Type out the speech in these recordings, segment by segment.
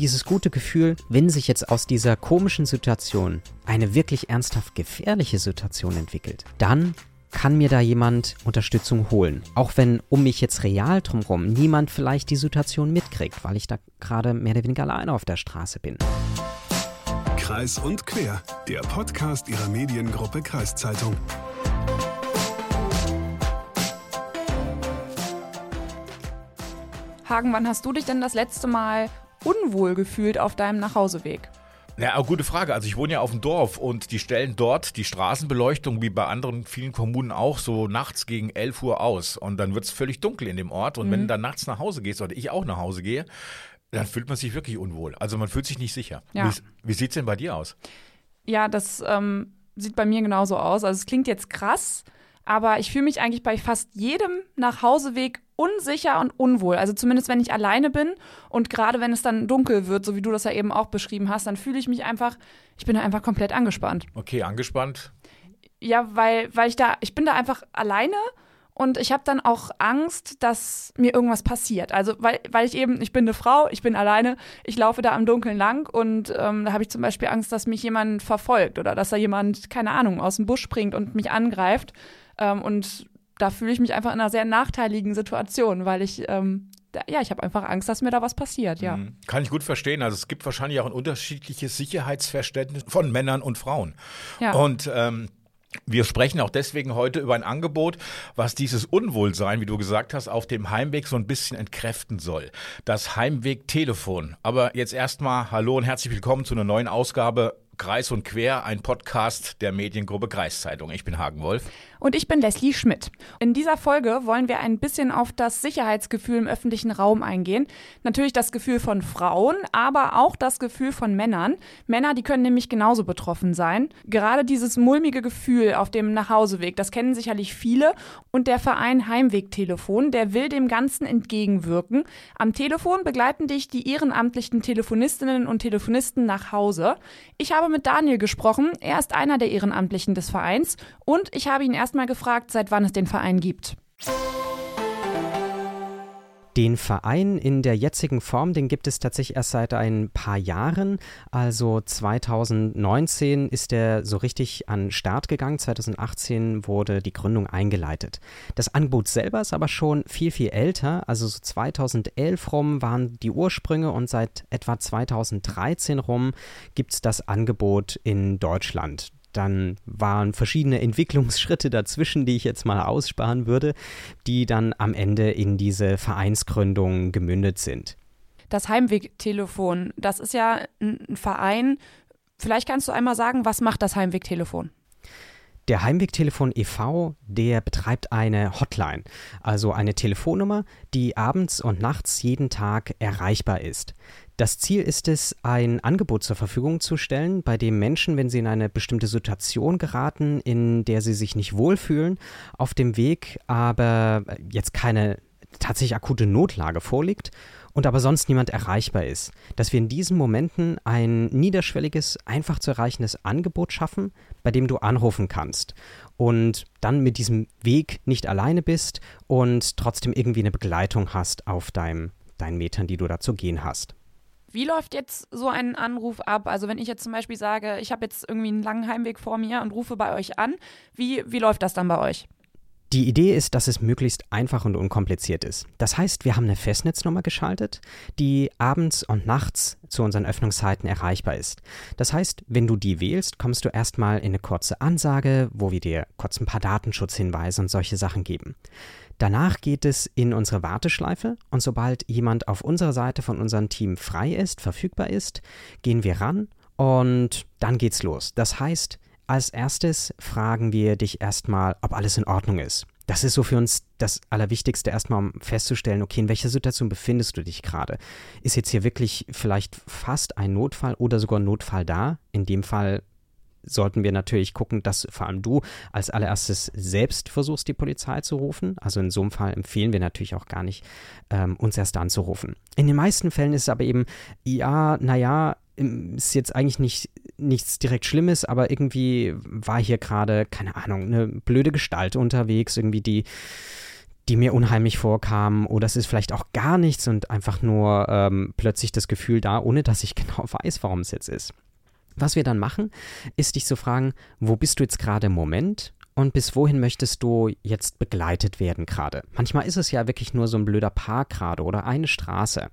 dieses gute Gefühl, wenn sich jetzt aus dieser komischen Situation eine wirklich ernsthaft gefährliche Situation entwickelt, dann kann mir da jemand Unterstützung holen. Auch wenn um mich jetzt real drumherum niemand vielleicht die Situation mitkriegt, weil ich da gerade mehr oder weniger alleine auf der Straße bin. Kreis und Quer, der Podcast ihrer Mediengruppe Kreiszeitung. Hagen, wann hast du dich denn das letzte Mal unwohl gefühlt auf deinem Nachhauseweg? Ja, gute Frage. Also ich wohne ja auf dem Dorf und die stellen dort die Straßenbeleuchtung wie bei anderen vielen Kommunen auch so nachts gegen 11 Uhr aus. Und dann wird es völlig dunkel in dem Ort. Und mhm. wenn du dann nachts nach Hause gehst oder ich auch nach Hause gehe, dann fühlt man sich wirklich unwohl. Also man fühlt sich nicht sicher. Ja. Wie, wie sieht es denn bei dir aus? Ja, das ähm, sieht bei mir genauso aus. Also es klingt jetzt krass, aber ich fühle mich eigentlich bei fast jedem Nachhauseweg unsicher und unwohl. Also zumindest wenn ich alleine bin und gerade wenn es dann dunkel wird, so wie du das ja eben auch beschrieben hast, dann fühle ich mich einfach, ich bin da einfach komplett angespannt. Okay, angespannt? Ja, weil, weil ich da, ich bin da einfach alleine und ich habe dann auch Angst, dass mir irgendwas passiert. Also weil, weil ich eben, ich bin eine Frau, ich bin alleine, ich laufe da am Dunkeln lang und ähm, da habe ich zum Beispiel Angst, dass mich jemand verfolgt oder dass da jemand, keine Ahnung, aus dem Busch springt und mich angreift. Ähm, und da fühle ich mich einfach in einer sehr nachteiligen Situation, weil ich ähm, ja, ich habe einfach Angst, dass mir da was passiert, ja. Mhm. Kann ich gut verstehen. Also es gibt wahrscheinlich auch ein unterschiedliches Sicherheitsverständnis von Männern und Frauen. Ja. Und ähm, wir sprechen auch deswegen heute über ein Angebot, was dieses Unwohlsein, wie du gesagt hast, auf dem Heimweg so ein bisschen entkräften soll. Das Heimweg-Telefon. Aber jetzt erstmal Hallo und herzlich willkommen zu einer neuen Ausgabe Kreis und Quer, ein Podcast der Mediengruppe Kreiszeitung. Ich bin Hagen Wolf. Und ich bin Leslie Schmidt. In dieser Folge wollen wir ein bisschen auf das Sicherheitsgefühl im öffentlichen Raum eingehen. Natürlich das Gefühl von Frauen, aber auch das Gefühl von Männern. Männer, die können nämlich genauso betroffen sein. Gerade dieses mulmige Gefühl auf dem Nachhauseweg, das kennen sicherlich viele. Und der Verein Heimwegtelefon, der will dem Ganzen entgegenwirken. Am Telefon begleiten dich die ehrenamtlichen Telefonistinnen und Telefonisten nach Hause. Ich habe mit Daniel gesprochen. Er ist einer der Ehrenamtlichen des Vereins. Und ich habe ihn erst erstmal gefragt, seit wann es den Verein gibt. Den Verein in der jetzigen Form, den gibt es tatsächlich erst seit ein paar Jahren. Also 2019 ist er so richtig an Start gegangen. 2018 wurde die Gründung eingeleitet. Das Angebot selber ist aber schon viel, viel älter. Also so 2011 rum waren die Ursprünge und seit etwa 2013 rum gibt es das Angebot in Deutschland. Dann waren verschiedene Entwicklungsschritte dazwischen, die ich jetzt mal aussparen würde, die dann am Ende in diese Vereinsgründung gemündet sind. Das Heimwegtelefon, das ist ja ein Verein. Vielleicht kannst du einmal sagen, was macht das Heimwegtelefon? Der Heimwegtelefon e.V., der betreibt eine Hotline, also eine Telefonnummer, die abends und nachts jeden Tag erreichbar ist. Das Ziel ist es, ein Angebot zur Verfügung zu stellen, bei dem Menschen, wenn sie in eine bestimmte Situation geraten, in der sie sich nicht wohlfühlen, auf dem Weg aber jetzt keine tatsächlich akute Notlage vorliegt und aber sonst niemand erreichbar ist, dass wir in diesen Momenten ein niederschwelliges, einfach zu erreichendes Angebot schaffen, bei dem du anrufen kannst und dann mit diesem Weg nicht alleine bist und trotzdem irgendwie eine Begleitung hast auf deinem, deinen Metern, die du da zu gehen hast. Wie läuft jetzt so ein Anruf ab? Also wenn ich jetzt zum Beispiel sage, ich habe jetzt irgendwie einen langen Heimweg vor mir und rufe bei euch an, wie, wie läuft das dann bei euch? Die Idee ist, dass es möglichst einfach und unkompliziert ist. Das heißt, wir haben eine Festnetznummer geschaltet, die abends und nachts zu unseren Öffnungszeiten erreichbar ist. Das heißt, wenn du die wählst, kommst du erstmal in eine kurze Ansage, wo wir dir kurz ein paar Datenschutzhinweise und solche Sachen geben. Danach geht es in unsere Warteschleife und sobald jemand auf unserer Seite von unserem Team frei ist, verfügbar ist, gehen wir ran und dann geht's los. Das heißt, als erstes fragen wir dich erstmal, ob alles in Ordnung ist. Das ist so für uns das Allerwichtigste, erstmal um festzustellen, okay, in welcher Situation befindest du dich gerade? Ist jetzt hier wirklich vielleicht fast ein Notfall oder sogar ein Notfall da? In dem Fall sollten wir natürlich gucken, dass vor allem du als allererstes selbst versuchst, die Polizei zu rufen. Also in so einem Fall empfehlen wir natürlich auch gar nicht, ähm, uns erst anzurufen. In den meisten Fällen ist es aber eben, ja, naja, ist jetzt eigentlich nicht, nichts direkt Schlimmes, aber irgendwie war hier gerade, keine Ahnung, eine blöde Gestalt unterwegs, irgendwie die die mir unheimlich vorkamen oder es ist vielleicht auch gar nichts und einfach nur ähm, plötzlich das Gefühl da, ohne dass ich genau weiß, warum es jetzt ist. Was wir dann machen, ist dich zu fragen, wo bist du jetzt gerade im Moment und bis wohin möchtest du jetzt begleitet werden gerade? Manchmal ist es ja wirklich nur so ein blöder Park gerade oder eine Straße.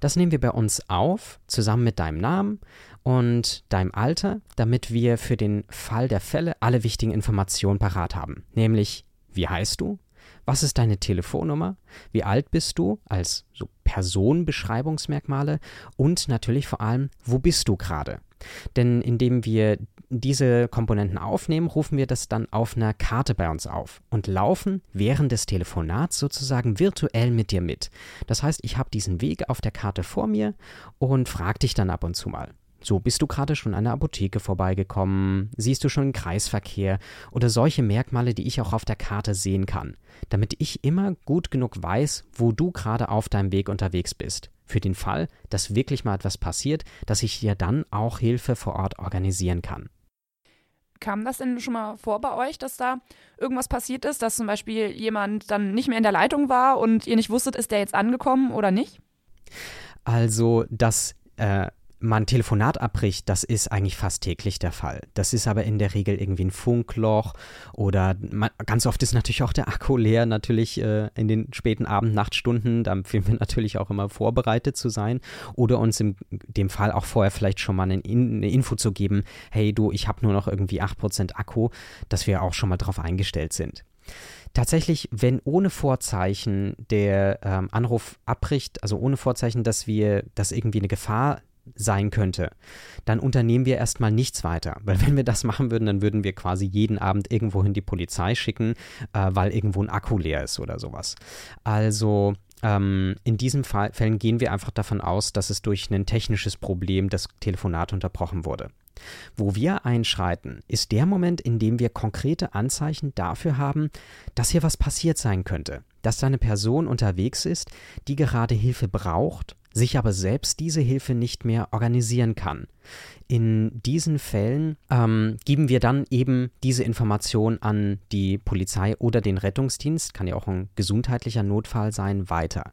Das nehmen wir bei uns auf, zusammen mit deinem Namen und deinem Alter, damit wir für den Fall der Fälle alle wichtigen Informationen parat haben. Nämlich, wie heißt du? Was ist deine Telefonnummer? Wie alt bist du als so Personenbeschreibungsmerkmale? Und natürlich vor allem, wo bist du gerade? Denn indem wir diese Komponenten aufnehmen, rufen wir das dann auf einer Karte bei uns auf und laufen während des Telefonats sozusagen virtuell mit dir mit. Das heißt, ich habe diesen Weg auf der Karte vor mir und frage dich dann ab und zu mal. So, bist du gerade schon an der Apotheke vorbeigekommen? Siehst du schon den Kreisverkehr? Oder solche Merkmale, die ich auch auf der Karte sehen kann, damit ich immer gut genug weiß, wo du gerade auf deinem Weg unterwegs bist. Für den Fall, dass wirklich mal etwas passiert, dass ich dir dann auch Hilfe vor Ort organisieren kann. Kam das denn schon mal vor bei euch, dass da irgendwas passiert ist, dass zum Beispiel jemand dann nicht mehr in der Leitung war und ihr nicht wusstet, ist der jetzt angekommen oder nicht? Also, dass äh, man Telefonat abbricht, das ist eigentlich fast täglich der Fall. Das ist aber in der Regel irgendwie ein Funkloch oder man, ganz oft ist natürlich auch der Akku leer, natürlich äh, in den späten Abend-Nachtstunden. Da empfehlen wir natürlich auch immer vorbereitet zu sein oder uns in dem Fall auch vorher vielleicht schon mal eine, eine Info zu geben, hey du, ich habe nur noch irgendwie 8% Akku, dass wir auch schon mal darauf eingestellt sind. Tatsächlich, wenn ohne Vorzeichen der ähm, Anruf abbricht, also ohne Vorzeichen, dass wir, dass irgendwie eine Gefahr sein könnte, dann unternehmen wir erstmal nichts weiter. Weil wenn wir das machen würden, dann würden wir quasi jeden Abend irgendwohin die Polizei schicken, äh, weil irgendwo ein Akku leer ist oder sowas. Also ähm, in diesen Fall, Fällen gehen wir einfach davon aus, dass es durch ein technisches Problem das Telefonat unterbrochen wurde. Wo wir einschreiten, ist der Moment, in dem wir konkrete Anzeichen dafür haben, dass hier was passiert sein könnte, dass da eine Person unterwegs ist, die gerade Hilfe braucht sich aber selbst diese Hilfe nicht mehr organisieren kann. In diesen Fällen ähm, geben wir dann eben diese Information an die Polizei oder den Rettungsdienst, kann ja auch ein gesundheitlicher Notfall sein, weiter.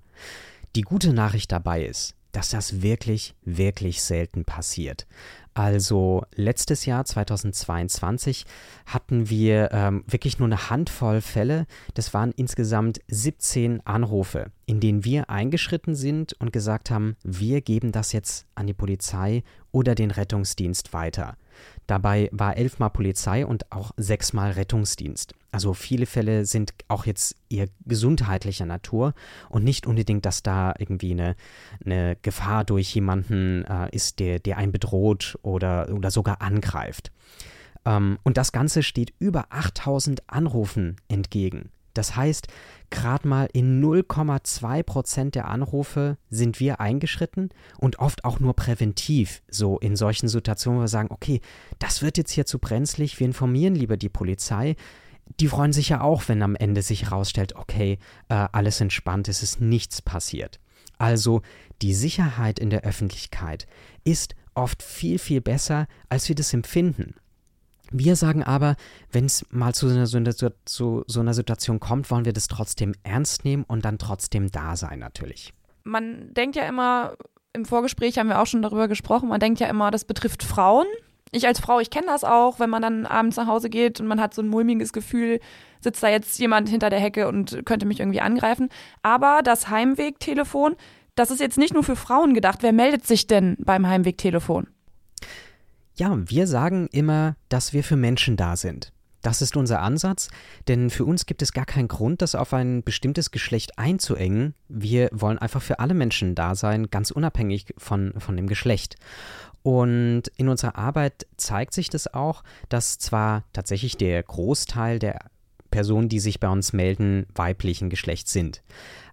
Die gute Nachricht dabei ist, dass das wirklich, wirklich selten passiert. Also letztes Jahr, 2022, hatten wir ähm, wirklich nur eine Handvoll Fälle. Das waren insgesamt 17 Anrufe, in denen wir eingeschritten sind und gesagt haben, wir geben das jetzt an die Polizei oder den Rettungsdienst weiter. Dabei war elfmal Polizei und auch sechsmal Rettungsdienst. Also viele Fälle sind auch jetzt eher gesundheitlicher Natur und nicht unbedingt, dass da irgendwie eine, eine Gefahr durch jemanden äh, ist, der, der einen bedroht oder, oder sogar angreift. Ähm, und das Ganze steht über 8000 Anrufen entgegen. Das heißt, gerade mal in 0,2 Prozent der Anrufe sind wir eingeschritten und oft auch nur präventiv, so in solchen Situationen, wo wir sagen, okay, das wird jetzt hier zu brenzlig, wir informieren lieber die Polizei. Die freuen sich ja auch, wenn am Ende sich herausstellt, okay, äh, alles entspannt, es ist nichts passiert. Also die Sicherheit in der Öffentlichkeit ist oft viel, viel besser, als wir das empfinden. Wir sagen aber, wenn es mal zu so, einer, zu so einer Situation kommt, wollen wir das trotzdem ernst nehmen und dann trotzdem da sein natürlich. Man denkt ja immer, im Vorgespräch haben wir auch schon darüber gesprochen, man denkt ja immer, das betrifft Frauen. Ich als Frau, ich kenne das auch, wenn man dann abends nach Hause geht und man hat so ein mulmiges Gefühl, sitzt da jetzt jemand hinter der Hecke und könnte mich irgendwie angreifen. Aber das Heimwegtelefon, das ist jetzt nicht nur für Frauen gedacht. Wer meldet sich denn beim Heimwegtelefon? Ja, wir sagen immer, dass wir für Menschen da sind. Das ist unser Ansatz, denn für uns gibt es gar keinen Grund, das auf ein bestimmtes Geschlecht einzuengen. Wir wollen einfach für alle Menschen da sein, ganz unabhängig von, von dem Geschlecht. Und in unserer Arbeit zeigt sich das auch, dass zwar tatsächlich der Großteil der Personen, die sich bei uns melden, weiblichen Geschlechts sind.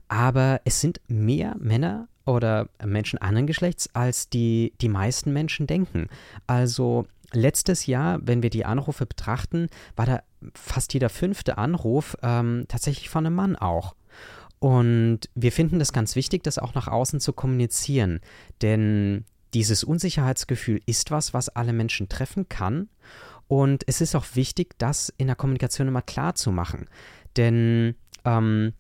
Aber es sind mehr Männer oder Menschen anderen Geschlechts, als die, die meisten Menschen denken. Also letztes Jahr, wenn wir die Anrufe betrachten, war da fast jeder fünfte Anruf ähm, tatsächlich von einem Mann auch. Und wir finden das ganz wichtig, das auch nach außen zu kommunizieren. Denn dieses Unsicherheitsgefühl ist was, was alle Menschen treffen kann. Und es ist auch wichtig, das in der Kommunikation immer klar zu machen. Denn ähm,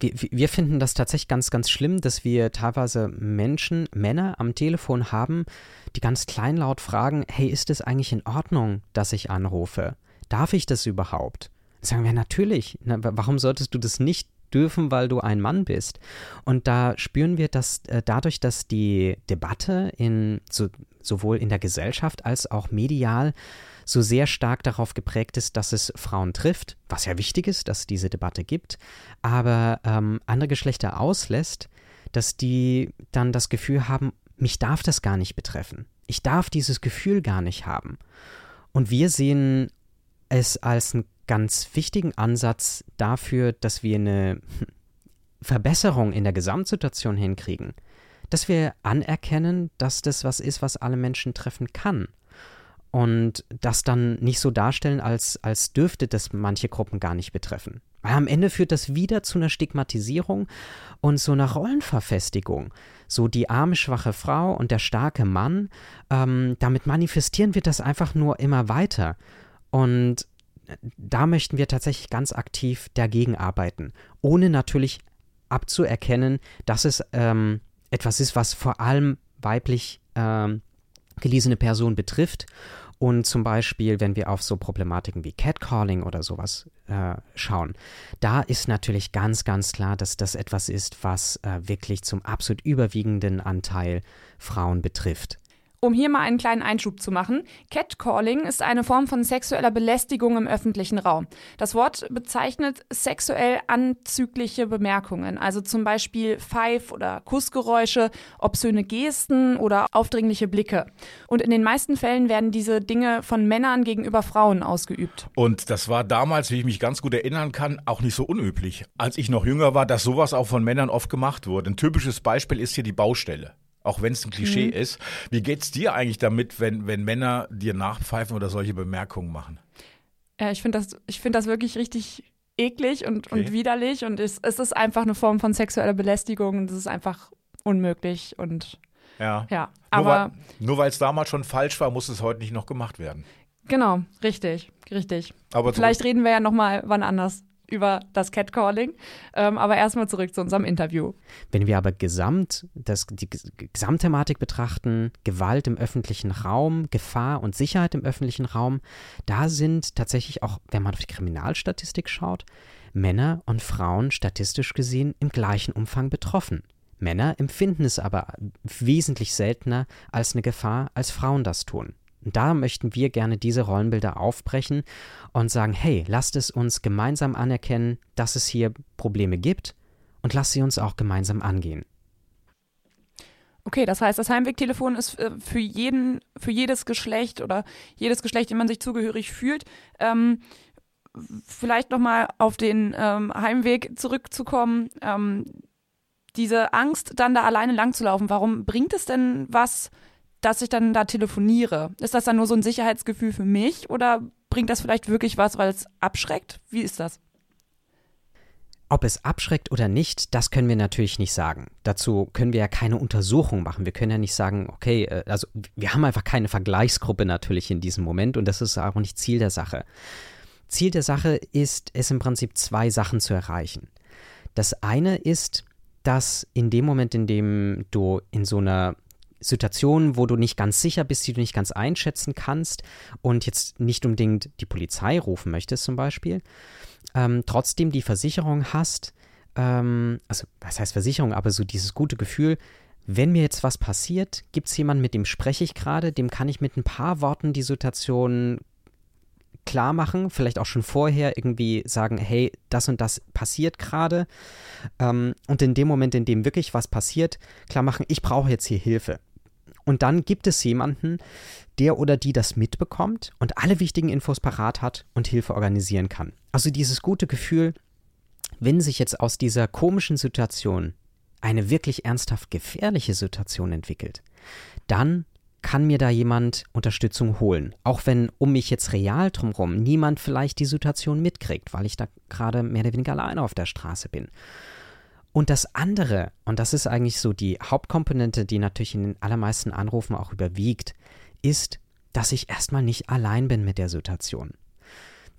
wir, wir finden das tatsächlich ganz, ganz schlimm, dass wir teilweise Menschen, Männer am Telefon haben, die ganz kleinlaut fragen, hey, ist es eigentlich in Ordnung, dass ich anrufe? Darf ich das überhaupt? Sagen wir natürlich. Na, warum solltest du das nicht dürfen, weil du ein Mann bist? Und da spüren wir, dass äh, dadurch, dass die Debatte in so, sowohl in der Gesellschaft als auch medial so sehr stark darauf geprägt ist, dass es Frauen trifft, was ja wichtig ist, dass es diese Debatte gibt, aber ähm, andere Geschlechter auslässt, dass die dann das Gefühl haben, mich darf das gar nicht betreffen. Ich darf dieses Gefühl gar nicht haben. Und wir sehen es als einen ganz wichtigen Ansatz dafür, dass wir eine Verbesserung in der Gesamtsituation hinkriegen. Dass wir anerkennen, dass das was ist, was alle Menschen treffen kann und das dann nicht so darstellen, als, als dürfte das manche Gruppen gar nicht betreffen. Weil am Ende führt das wieder zu einer Stigmatisierung und so einer Rollenverfestigung. So die arme, schwache Frau und der starke Mann, ähm, damit manifestieren wir das einfach nur immer weiter. Und da möchten wir tatsächlich ganz aktiv dagegen arbeiten, ohne natürlich abzuerkennen, dass es ähm, etwas ist, was vor allem weiblich ähm, gelesene Personen betrifft und zum Beispiel, wenn wir auf so Problematiken wie Catcalling oder sowas äh, schauen, da ist natürlich ganz, ganz klar, dass das etwas ist, was äh, wirklich zum absolut überwiegenden Anteil Frauen betrifft. Um hier mal einen kleinen Einschub zu machen, Catcalling ist eine Form von sexueller Belästigung im öffentlichen Raum. Das Wort bezeichnet sexuell anzügliche Bemerkungen, also zum Beispiel Pfeif- oder Kussgeräusche, obszöne Gesten oder aufdringliche Blicke. Und in den meisten Fällen werden diese Dinge von Männern gegenüber Frauen ausgeübt. Und das war damals, wie ich mich ganz gut erinnern kann, auch nicht so unüblich. Als ich noch jünger war, dass sowas auch von Männern oft gemacht wurde. Ein typisches Beispiel ist hier die Baustelle auch wenn es ein Klischee mhm. ist. Wie geht's dir eigentlich damit, wenn, wenn Männer dir nachpfeifen oder solche Bemerkungen machen? Ja, ich finde das, find das wirklich richtig eklig und, okay. und widerlich und es, es ist einfach eine Form von sexueller Belästigung und es ist einfach unmöglich und ja. ja aber nur weil es damals schon falsch war, muss es heute nicht noch gemacht werden. Genau, richtig, richtig. Aber Vielleicht reden wir ja noch mal wann anders über das Catcalling. Ähm, aber erstmal zurück zu unserem Interview. Wenn wir aber gesamt das, die Gesamtthematik betrachten, Gewalt im öffentlichen Raum, Gefahr und Sicherheit im öffentlichen Raum, da sind tatsächlich auch, wenn man auf die Kriminalstatistik schaut, Männer und Frauen statistisch gesehen im gleichen Umfang betroffen. Männer empfinden es aber wesentlich seltener als eine Gefahr, als Frauen das tun. Und da möchten wir gerne diese Rollenbilder aufbrechen und sagen, hey, lasst es uns gemeinsam anerkennen, dass es hier Probleme gibt und lasst sie uns auch gemeinsam angehen. Okay, das heißt, das Heimwegtelefon ist äh, für jeden, für jedes Geschlecht oder jedes Geschlecht, dem man sich zugehörig fühlt. Ähm, vielleicht nochmal auf den ähm, Heimweg zurückzukommen. Ähm, diese Angst, dann da alleine langzulaufen, warum bringt es denn was, dass ich dann da telefoniere? Ist das dann nur so ein Sicherheitsgefühl für mich oder bringt das vielleicht wirklich was, weil es abschreckt? Wie ist das? Ob es abschreckt oder nicht, das können wir natürlich nicht sagen. Dazu können wir ja keine Untersuchung machen. Wir können ja nicht sagen, okay, äh, also wir haben einfach keine Vergleichsgruppe natürlich in diesem Moment und das ist auch nicht Ziel der Sache. Ziel der Sache ist es im Prinzip zwei Sachen zu erreichen. Das eine ist, dass in dem Moment, in dem du in so einer Situationen, wo du nicht ganz sicher bist, die du nicht ganz einschätzen kannst und jetzt nicht unbedingt die Polizei rufen möchtest zum Beispiel, ähm, trotzdem die Versicherung hast, ähm, also was heißt Versicherung, aber so dieses gute Gefühl, wenn mir jetzt was passiert, gibt es jemanden, mit dem spreche ich gerade, dem kann ich mit ein paar Worten die Situation klar machen, vielleicht auch schon vorher irgendwie sagen, hey, das und das passiert gerade. Ähm, und in dem Moment, in dem wirklich was passiert, klar machen, ich brauche jetzt hier Hilfe. Und dann gibt es jemanden, der oder die das mitbekommt und alle wichtigen Infos parat hat und Hilfe organisieren kann. Also dieses gute Gefühl, wenn sich jetzt aus dieser komischen Situation eine wirklich ernsthaft gefährliche Situation entwickelt, dann kann mir da jemand Unterstützung holen. Auch wenn um mich jetzt real drumherum niemand vielleicht die Situation mitkriegt, weil ich da gerade mehr oder weniger alleine auf der Straße bin. Und das andere, und das ist eigentlich so die Hauptkomponente, die natürlich in den allermeisten Anrufen auch überwiegt, ist, dass ich erstmal nicht allein bin mit der Situation.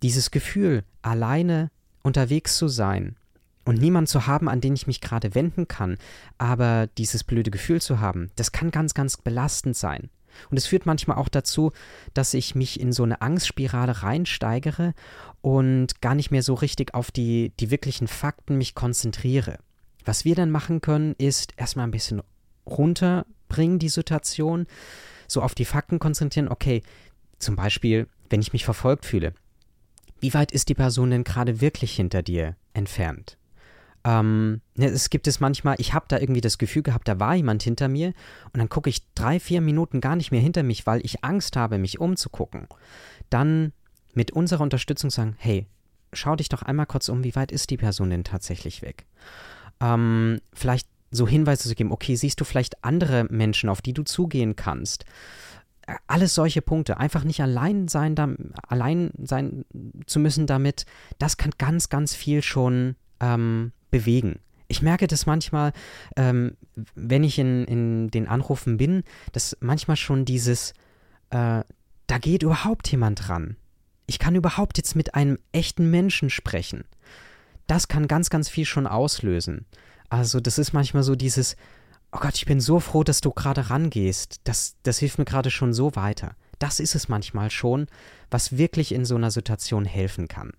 Dieses Gefühl, alleine unterwegs zu sein und niemanden zu haben, an den ich mich gerade wenden kann, aber dieses blöde Gefühl zu haben, das kann ganz, ganz belastend sein. Und es führt manchmal auch dazu, dass ich mich in so eine Angstspirale reinsteigere und gar nicht mehr so richtig auf die, die wirklichen Fakten mich konzentriere. Was wir dann machen können, ist erstmal ein bisschen runterbringen, die Situation, so auf die Fakten konzentrieren. Okay, zum Beispiel, wenn ich mich verfolgt fühle, wie weit ist die Person denn gerade wirklich hinter dir entfernt? Ähm, ne, es gibt es manchmal, ich habe da irgendwie das Gefühl gehabt, da war jemand hinter mir und dann gucke ich drei, vier Minuten gar nicht mehr hinter mich, weil ich Angst habe, mich umzugucken. Dann mit unserer Unterstützung sagen, hey, schau dich doch einmal kurz um, wie weit ist die Person denn tatsächlich weg? Ähm, vielleicht so Hinweise zu geben, okay, siehst du vielleicht andere Menschen, auf die du zugehen kannst? Äh, alles solche Punkte. Einfach nicht allein sein, da, allein sein zu müssen damit, das kann ganz, ganz viel schon ähm, bewegen. Ich merke das manchmal, ähm, wenn ich in, in den Anrufen bin, dass manchmal schon dieses, äh, da geht überhaupt jemand ran. Ich kann überhaupt jetzt mit einem echten Menschen sprechen. Das kann ganz, ganz viel schon auslösen. Also das ist manchmal so dieses, oh Gott, ich bin so froh, dass du gerade rangehst. Das, das hilft mir gerade schon so weiter. Das ist es manchmal schon, was wirklich in so einer Situation helfen kann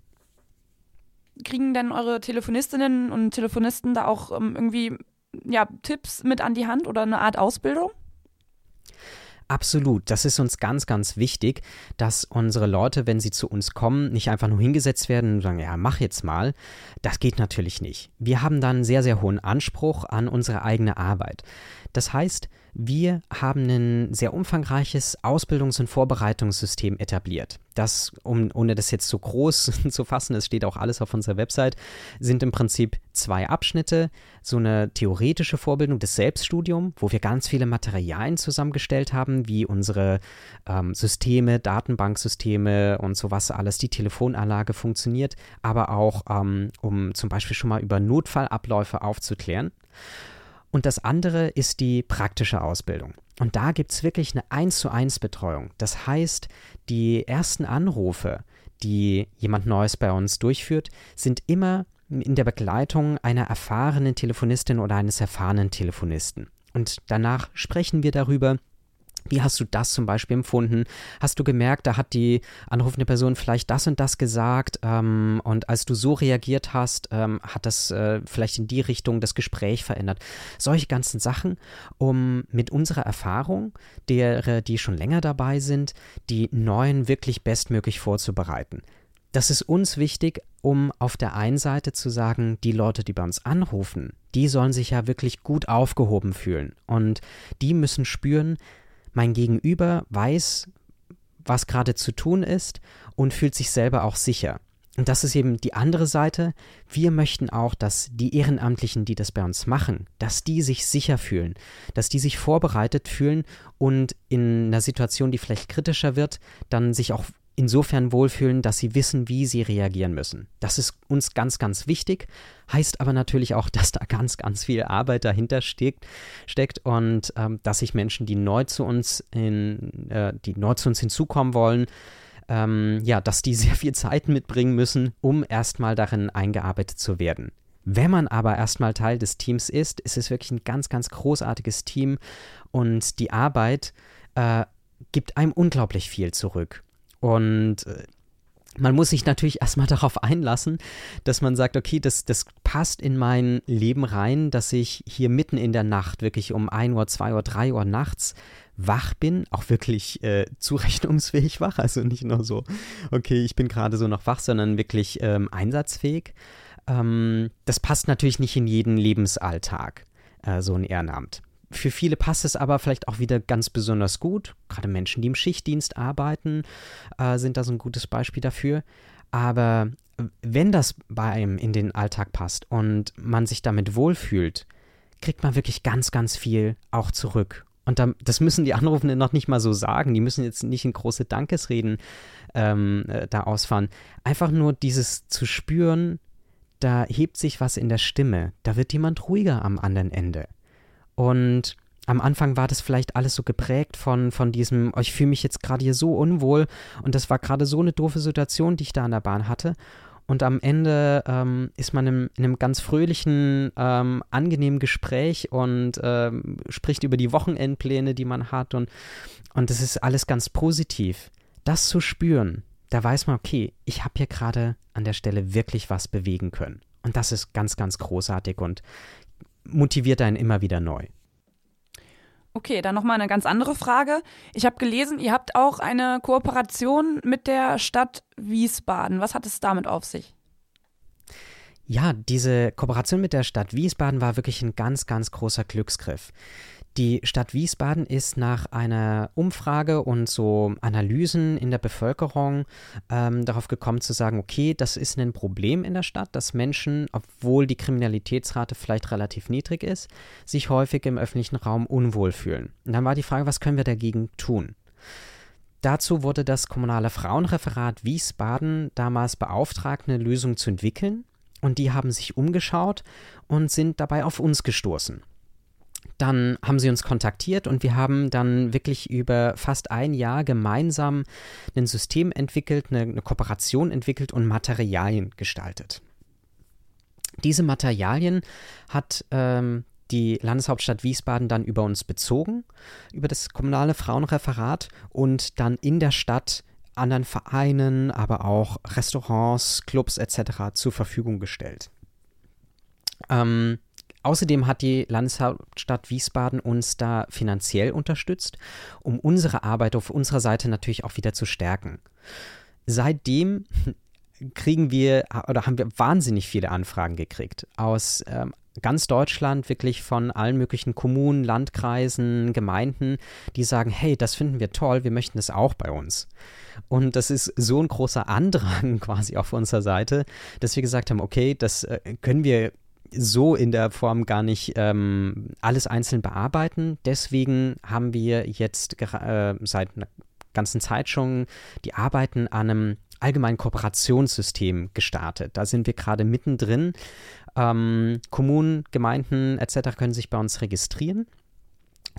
kriegen denn eure Telefonistinnen und Telefonisten da auch ähm, irgendwie ja, Tipps mit an die Hand oder eine Art Ausbildung? Absolut, das ist uns ganz, ganz wichtig, dass unsere Leute, wenn sie zu uns kommen, nicht einfach nur hingesetzt werden und sagen, ja, mach jetzt mal. Das geht natürlich nicht. Wir haben dann einen sehr, sehr hohen Anspruch an unsere eigene Arbeit. Das heißt, wir haben ein sehr umfangreiches Ausbildungs- und Vorbereitungssystem etabliert. Das, um, ohne das jetzt so groß zu fassen, es steht auch alles auf unserer Website, sind im Prinzip zwei Abschnitte. So eine theoretische Vorbildung, das Selbststudium, wo wir ganz viele Materialien zusammengestellt haben, wie unsere ähm, Systeme, Datenbanksysteme und sowas alles, die Telefonanlage funktioniert, aber auch ähm, um zum Beispiel schon mal über Notfallabläufe aufzuklären. Und das andere ist die praktische Ausbildung. Und da gibt es wirklich eine 1 zu 1 Betreuung. Das heißt, die ersten Anrufe, die jemand Neues bei uns durchführt, sind immer in der Begleitung einer erfahrenen Telefonistin oder eines erfahrenen Telefonisten. Und danach sprechen wir darüber, wie hast du das zum Beispiel empfunden? Hast du gemerkt, da hat die anrufende Person vielleicht das und das gesagt ähm, und als du so reagiert hast, ähm, hat das äh, vielleicht in die Richtung das Gespräch verändert? Solche ganzen Sachen, um mit unserer Erfahrung, derer, die schon länger dabei sind, die neuen wirklich bestmöglich vorzubereiten. Das ist uns wichtig, um auf der einen Seite zu sagen, die Leute, die bei uns anrufen, die sollen sich ja wirklich gut aufgehoben fühlen und die müssen spüren, mein Gegenüber weiß, was gerade zu tun ist und fühlt sich selber auch sicher. Und das ist eben die andere Seite. Wir möchten auch, dass die Ehrenamtlichen, die das bei uns machen, dass die sich sicher fühlen, dass die sich vorbereitet fühlen und in einer Situation, die vielleicht kritischer wird, dann sich auch insofern wohlfühlen, dass sie wissen, wie sie reagieren müssen. Das ist uns ganz, ganz wichtig, heißt aber natürlich auch, dass da ganz, ganz viel Arbeit dahinter steckt, steckt und ähm, dass sich Menschen, die neu zu uns in, äh, die neu zu uns hinzukommen wollen, ähm, ja, dass die sehr viel Zeit mitbringen müssen, um erstmal darin eingearbeitet zu werden. Wenn man aber erstmal Teil des Teams ist, ist es wirklich ein ganz, ganz großartiges Team und die Arbeit äh, gibt einem unglaublich viel zurück. Und äh, man muss sich natürlich erstmal darauf einlassen, dass man sagt, okay, das, das passt in mein Leben rein, dass ich hier mitten in der Nacht, wirklich um 1 Uhr, 2 Uhr, 3 Uhr nachts wach bin, auch wirklich äh, zurechnungsfähig wach, also nicht nur so, okay, ich bin gerade so noch wach, sondern wirklich ähm, einsatzfähig. Ähm, das passt natürlich nicht in jeden Lebensalltag, äh, so ein Ehrenamt. Für viele passt es aber vielleicht auch wieder ganz besonders gut. Gerade Menschen, die im Schichtdienst arbeiten, äh, sind da so ein gutes Beispiel dafür. Aber wenn das bei einem in den Alltag passt und man sich damit wohlfühlt, kriegt man wirklich ganz, ganz viel auch zurück. Und da, das müssen die Anrufenden noch nicht mal so sagen. Die müssen jetzt nicht in große Dankesreden ähm, äh, da ausfahren. Einfach nur dieses zu spüren, da hebt sich was in der Stimme. Da wird jemand ruhiger am anderen Ende. Und am Anfang war das vielleicht alles so geprägt von, von diesem, oh, ich fühle mich jetzt gerade hier so unwohl und das war gerade so eine doofe Situation, die ich da an der Bahn hatte. und am Ende ähm, ist man in, in, einem ganz fröhlichen, ähm, angenehmen Gespräch und ähm, spricht über die Wochenendpläne, die man hat und, und das ist alles ganz positiv. Das zu spüren, da weiß man, okay, ich habe hier gerade an der Stelle wirklich was bewegen können. Und das ist ganz, ganz großartig und motiviert einen immer wieder neu. Okay, dann nochmal eine ganz andere Frage. Ich habe gelesen, ihr habt auch eine Kooperation mit der Stadt Wiesbaden. Was hat es damit auf sich? Ja, diese Kooperation mit der Stadt Wiesbaden war wirklich ein ganz, ganz großer Glücksgriff. Die Stadt Wiesbaden ist nach einer Umfrage und so Analysen in der Bevölkerung ähm, darauf gekommen zu sagen, okay, das ist ein Problem in der Stadt, dass Menschen, obwohl die Kriminalitätsrate vielleicht relativ niedrig ist, sich häufig im öffentlichen Raum unwohl fühlen. Und dann war die Frage, was können wir dagegen tun? Dazu wurde das kommunale Frauenreferat Wiesbaden damals beauftragt, eine Lösung zu entwickeln. Und die haben sich umgeschaut und sind dabei auf uns gestoßen. Dann haben sie uns kontaktiert und wir haben dann wirklich über fast ein Jahr gemeinsam ein System entwickelt, eine, eine Kooperation entwickelt und Materialien gestaltet. Diese Materialien hat ähm, die Landeshauptstadt Wiesbaden dann über uns bezogen, über das kommunale Frauenreferat und dann in der Stadt anderen Vereinen, aber auch Restaurants, Clubs etc. zur Verfügung gestellt. Ähm, Außerdem hat die Landeshauptstadt Wiesbaden uns da finanziell unterstützt, um unsere Arbeit auf unserer Seite natürlich auch wieder zu stärken. Seitdem kriegen wir oder haben wir wahnsinnig viele Anfragen gekriegt aus ähm, ganz Deutschland, wirklich von allen möglichen Kommunen, Landkreisen, Gemeinden, die sagen, hey, das finden wir toll, wir möchten das auch bei uns. Und das ist so ein großer Andrang quasi auf unserer Seite, dass wir gesagt haben, okay, das äh, können wir so in der Form gar nicht ähm, alles einzeln bearbeiten. Deswegen haben wir jetzt äh, seit einer ganzen Zeit schon die Arbeiten an einem allgemeinen Kooperationssystem gestartet. Da sind wir gerade mittendrin. Ähm, Kommunen, Gemeinden etc. können sich bei uns registrieren.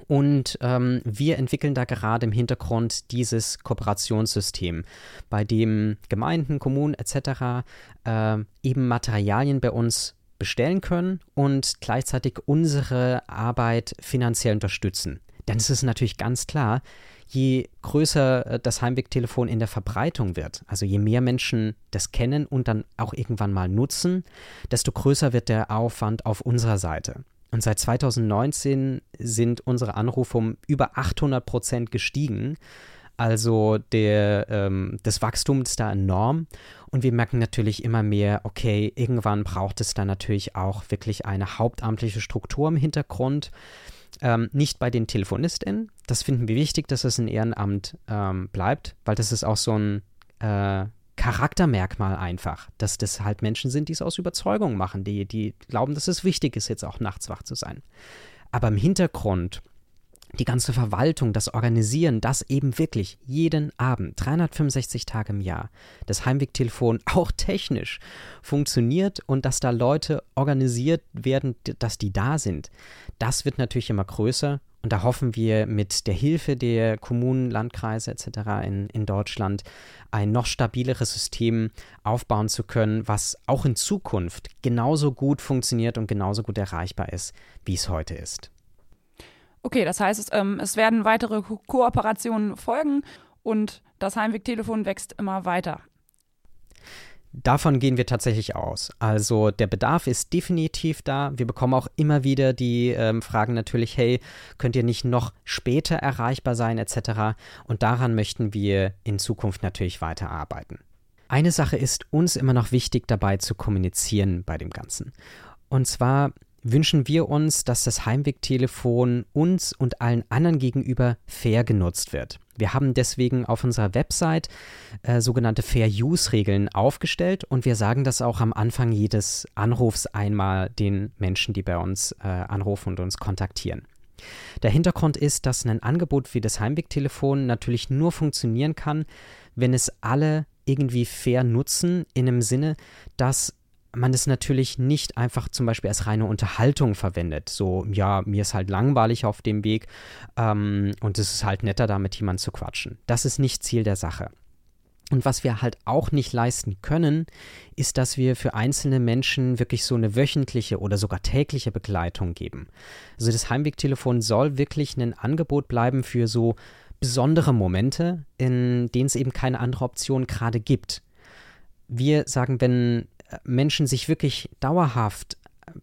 Und ähm, wir entwickeln da gerade im Hintergrund dieses Kooperationssystem, bei dem Gemeinden, Kommunen etc. Äh, eben Materialien bei uns bestellen können und gleichzeitig unsere Arbeit finanziell unterstützen. Denn es ist natürlich ganz klar, je größer äh, das Heimwegtelefon in der Verbreitung wird, also je mehr Menschen das kennen und dann auch irgendwann mal nutzen, desto größer wird der Aufwand auf unserer Seite. Und seit 2019 sind unsere Anrufe um über 800 Prozent gestiegen. Also der, ähm, das Wachstum ist da enorm und wir merken natürlich immer mehr, okay, irgendwann braucht es da natürlich auch wirklich eine hauptamtliche Struktur im Hintergrund. Ähm, nicht bei den TelefonistInnen. Das finden wir wichtig, dass es ein Ehrenamt ähm, bleibt, weil das ist auch so ein äh, Charaktermerkmal einfach, dass das halt Menschen sind, die es aus Überzeugung machen, die, die glauben, dass es wichtig ist, jetzt auch nachts wach zu sein. Aber im Hintergrund die ganze Verwaltung, das Organisieren, das eben wirklich jeden Abend, 365 Tage im Jahr, das Heimwegtelefon auch technisch funktioniert und dass da Leute organisiert werden, dass die da sind, das wird natürlich immer größer. Und da hoffen wir mit der Hilfe der Kommunen, Landkreise etc. In, in Deutschland ein noch stabileres System aufbauen zu können, was auch in Zukunft genauso gut funktioniert und genauso gut erreichbar ist, wie es heute ist. Okay, das heißt, ähm, es werden weitere Ko Kooperationen folgen und das Heimwegtelefon wächst immer weiter. Davon gehen wir tatsächlich aus. Also der Bedarf ist definitiv da. Wir bekommen auch immer wieder die ähm, Fragen natürlich, hey, könnt ihr nicht noch später erreichbar sein etc. Und daran möchten wir in Zukunft natürlich weiterarbeiten. Eine Sache ist uns immer noch wichtig dabei zu kommunizieren bei dem Ganzen. Und zwar wünschen wir uns, dass das Heimwegtelefon uns und allen anderen gegenüber fair genutzt wird. Wir haben deswegen auf unserer Website äh, sogenannte Fair Use-Regeln aufgestellt und wir sagen das auch am Anfang jedes Anrufs einmal den Menschen, die bei uns äh, anrufen und uns kontaktieren. Der Hintergrund ist, dass ein Angebot wie das Heimwegtelefon natürlich nur funktionieren kann, wenn es alle irgendwie fair nutzen, in dem Sinne, dass man es natürlich nicht einfach zum Beispiel als reine Unterhaltung verwendet. So, ja, mir ist halt langweilig auf dem Weg ähm, und es ist halt netter, da mit jemandem zu quatschen. Das ist nicht Ziel der Sache. Und was wir halt auch nicht leisten können, ist, dass wir für einzelne Menschen wirklich so eine wöchentliche oder sogar tägliche Begleitung geben. Also das Heimwegtelefon soll wirklich ein Angebot bleiben für so besondere Momente, in denen es eben keine andere Option gerade gibt. Wir sagen, wenn Menschen sich wirklich dauerhaft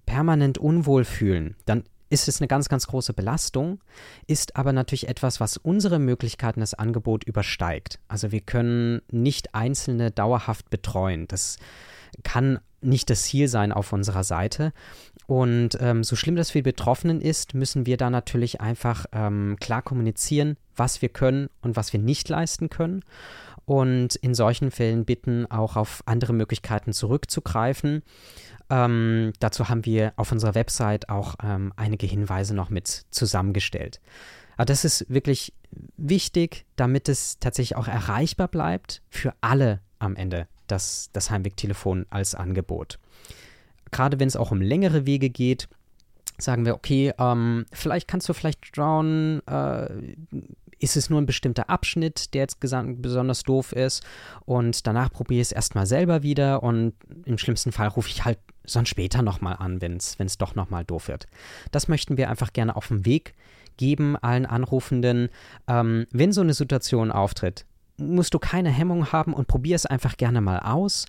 permanent unwohl fühlen, dann ist es eine ganz, ganz große Belastung, ist aber natürlich etwas, was unsere Möglichkeiten, das Angebot übersteigt. Also wir können nicht Einzelne dauerhaft betreuen. Das kann nicht das Ziel sein auf unserer Seite. Und ähm, so schlimm das für die Betroffenen ist, müssen wir da natürlich einfach ähm, klar kommunizieren, was wir können und was wir nicht leisten können. Und in solchen Fällen bitten, auch auf andere Möglichkeiten zurückzugreifen. Ähm, dazu haben wir auf unserer Website auch ähm, einige Hinweise noch mit zusammengestellt. Aber das ist wirklich wichtig, damit es tatsächlich auch erreichbar bleibt für alle am Ende, das, das Heimwegtelefon als Angebot. Gerade wenn es auch um längere Wege geht, sagen wir, okay, ähm, vielleicht kannst du vielleicht schauen, äh, ist es nur ein bestimmter Abschnitt, der jetzt besonders doof ist und danach probiere ich es erstmal selber wieder und im schlimmsten Fall rufe ich halt sonst später nochmal an, wenn es doch nochmal doof wird. Das möchten wir einfach gerne auf den Weg geben, allen Anrufenden. Ähm, wenn so eine Situation auftritt, musst du keine Hemmung haben und probier es einfach gerne mal aus,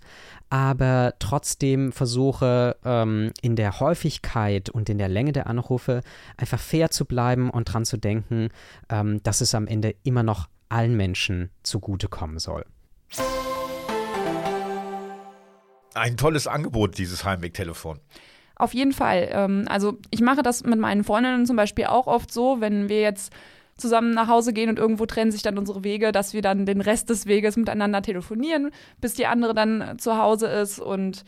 aber trotzdem versuche ähm, in der Häufigkeit und in der Länge der Anrufe einfach fair zu bleiben und dran zu denken, ähm, dass es am Ende immer noch allen Menschen zugutekommen soll. Ein tolles Angebot, dieses Heimwegtelefon. Auf jeden Fall. Ähm, also ich mache das mit meinen Freundinnen zum Beispiel auch oft so, wenn wir jetzt zusammen nach Hause gehen und irgendwo trennen sich dann unsere Wege, dass wir dann den Rest des Weges miteinander telefonieren, bis die andere dann zu Hause ist. Und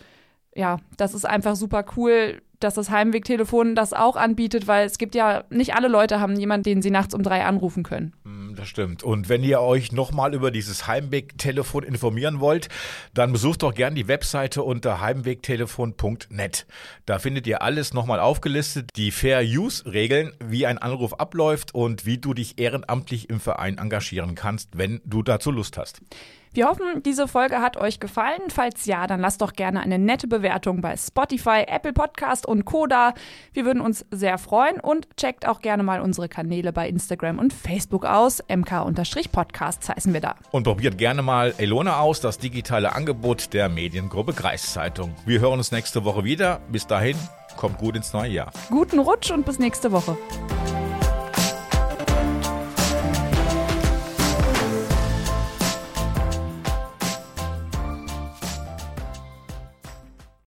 ja, das ist einfach super cool, dass das Heimwegtelefon das auch anbietet, weil es gibt ja, nicht alle Leute haben jemanden, den sie nachts um drei anrufen können. Hm, das stimmt. Und wenn ihr euch nochmal über dieses Heimwegtelefon informieren wollt, dann besucht doch gerne die Webseite unter heimwegtelefon.net. Da findet ihr alles nochmal aufgelistet, die Fair Use Regeln, wie ein Anruf abläuft und wie du dich ehrenamtlich im Verein engagieren kannst, wenn du dazu Lust hast. Wir hoffen, diese Folge hat euch gefallen. Falls ja, dann lasst doch gerne eine nette Bewertung bei Spotify, Apple Podcast und Koda. Wir würden uns sehr freuen und checkt auch gerne mal unsere Kanäle bei Instagram und Facebook aus. MK-Podcasts heißen wir da. Und probiert gerne mal Elona aus, das digitale Angebot der Mediengruppe Kreiszeitung. Wir hören uns nächste Woche wieder. Bis dahin, kommt gut ins neue Jahr. Guten Rutsch und bis nächste Woche.